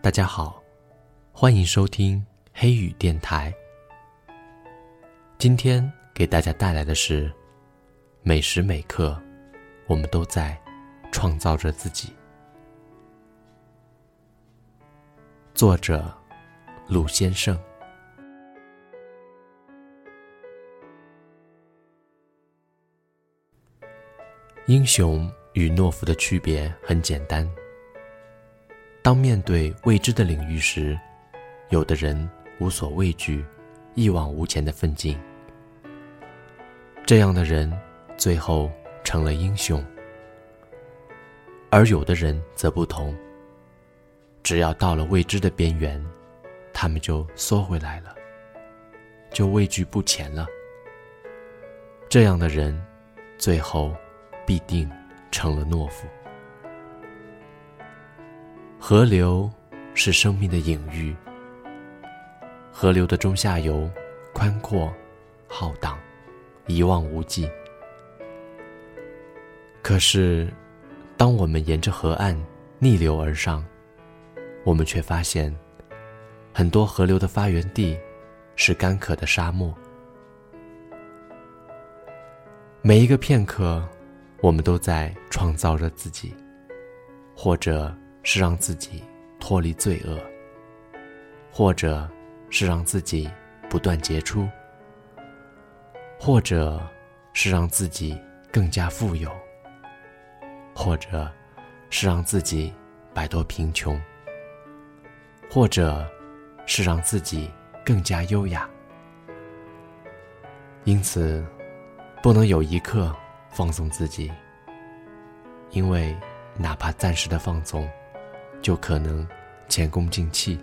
大家好，欢迎收听黑雨电台。今天给大家带来的是：每时每刻，我们都在创造着自己。作者：鲁先生。英雄与懦夫的区别很简单。当面对未知的领域时，有的人无所畏惧，一往无前的奋进。这样的人最后成了英雄，而有的人则不同。只要到了未知的边缘，他们就缩回来了，就畏惧不前了。这样的人，最后必定成了懦夫。河流是生命的隐喻。河流的中下游宽阔、浩荡、一望无际。可是，当我们沿着河岸逆流而上，我们却发现，很多河流的发源地是干渴的沙漠。每一个片刻，我们都在创造着自己，或者。是让自己脱离罪恶，或者是让自己不断杰出，或者是让自己更加富有，或者是让自己摆脱贫穷，或者是让自己更加优雅。因此，不能有一刻放纵自己，因为哪怕暂时的放纵。就可能前功尽弃，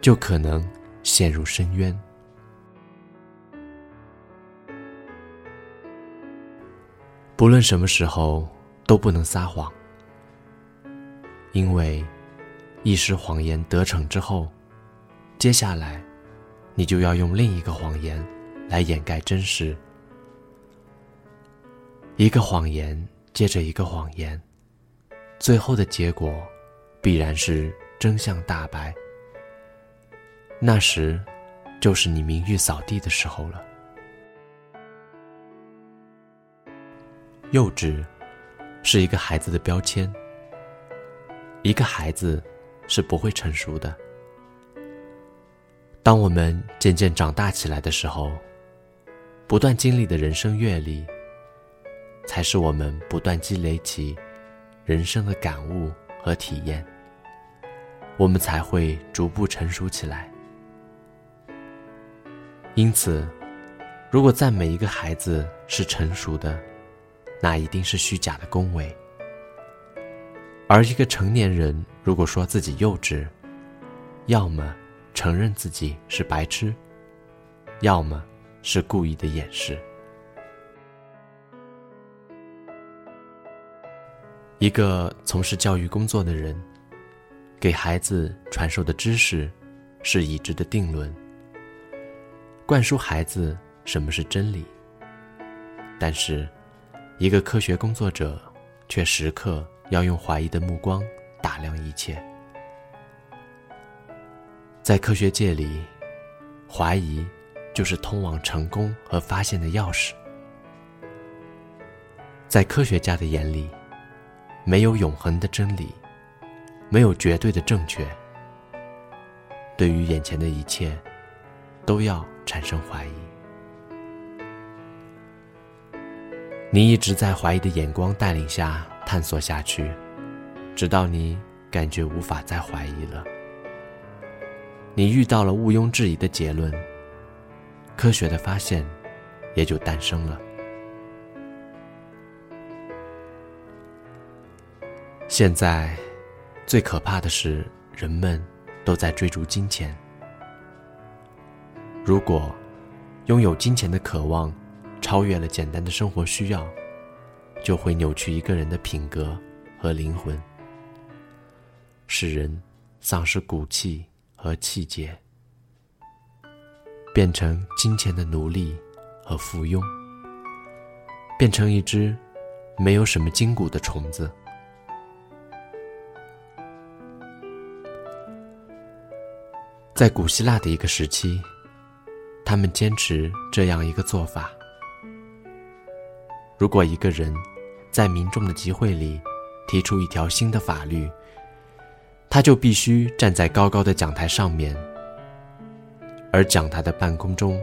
就可能陷入深渊。不论什么时候都不能撒谎，因为一时谎言得逞之后，接下来你就要用另一个谎言来掩盖真实。一个谎言接着一个谎言，最后的结果。必然是真相大白，那时，就是你名誉扫地的时候了。幼稚，是一个孩子的标签。一个孩子，是不会成熟的。当我们渐渐长大起来的时候，不断经历的人生阅历，才是我们不断积累起人生的感悟和体验。我们才会逐步成熟起来。因此，如果赞美一个孩子是成熟的，那一定是虚假的恭维；而一个成年人如果说自己幼稚，要么承认自己是白痴，要么是故意的掩饰。一个从事教育工作的人。给孩子传授的知识，是已知的定论。灌输孩子什么是真理。但是，一个科学工作者却时刻要用怀疑的目光打量一切。在科学界里，怀疑就是通往成功和发现的钥匙。在科学家的眼里，没有永恒的真理。没有绝对的正确。对于眼前的一切，都要产生怀疑。你一直在怀疑的眼光带领下探索下去，直到你感觉无法再怀疑了。你遇到了毋庸置疑的结论，科学的发现也就诞生了。现在。最可怕的是，人们都在追逐金钱。如果拥有金钱的渴望超越了简单的生活需要，就会扭曲一个人的品格和灵魂，使人丧失骨气和气节，变成金钱的奴隶和附庸，变成一只没有什么筋骨的虫子。在古希腊的一个时期，他们坚持这样一个做法：如果一个人在民众的集会里提出一条新的法律，他就必须站在高高的讲台上面，而讲台的半空中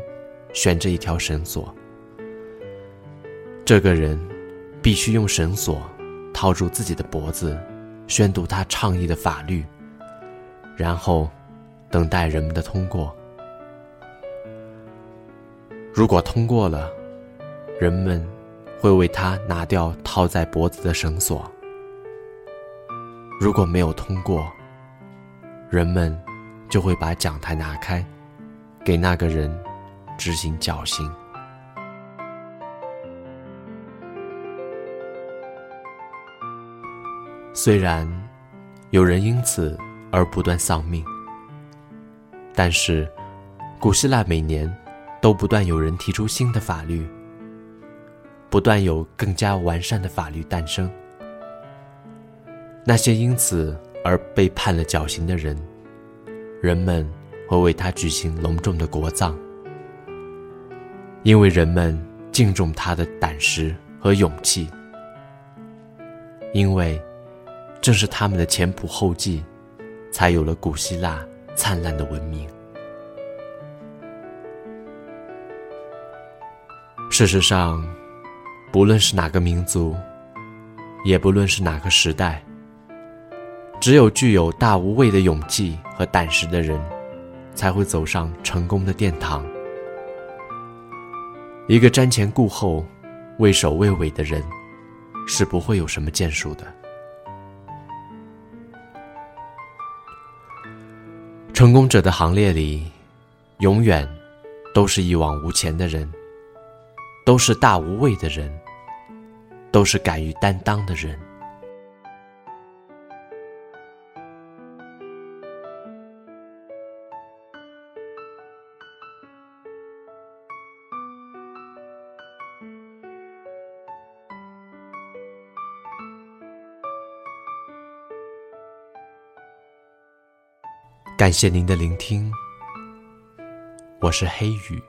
悬着一条绳索。这个人必须用绳索套住自己的脖子，宣读他倡议的法律，然后等待人们的通过。如果通过了，人们会为他拿掉套在脖子的绳索；如果没有通过，人们就会把讲台拿开，给那个人执行绞刑。虽然有人因此而不断丧命，但是古希腊每年都不断有人提出新的法律，不断有更加完善的法律诞生。那些因此。而被判了绞刑的人，人们会为他举行隆重的国葬，因为人们敬重他的胆识和勇气，因为正是他们的前仆后继，才有了古希腊灿烂的文明。事实上，不论是哪个民族，也不论是哪个时代。只有具有大无畏的勇气和胆识的人，才会走上成功的殿堂。一个瞻前顾后、畏首畏尾的人，是不会有什么建树的。成功者的行列里，永远都是一往无前的人，都是大无畏的人，都是敢于担当的人。感谢您的聆听，我是黑雨。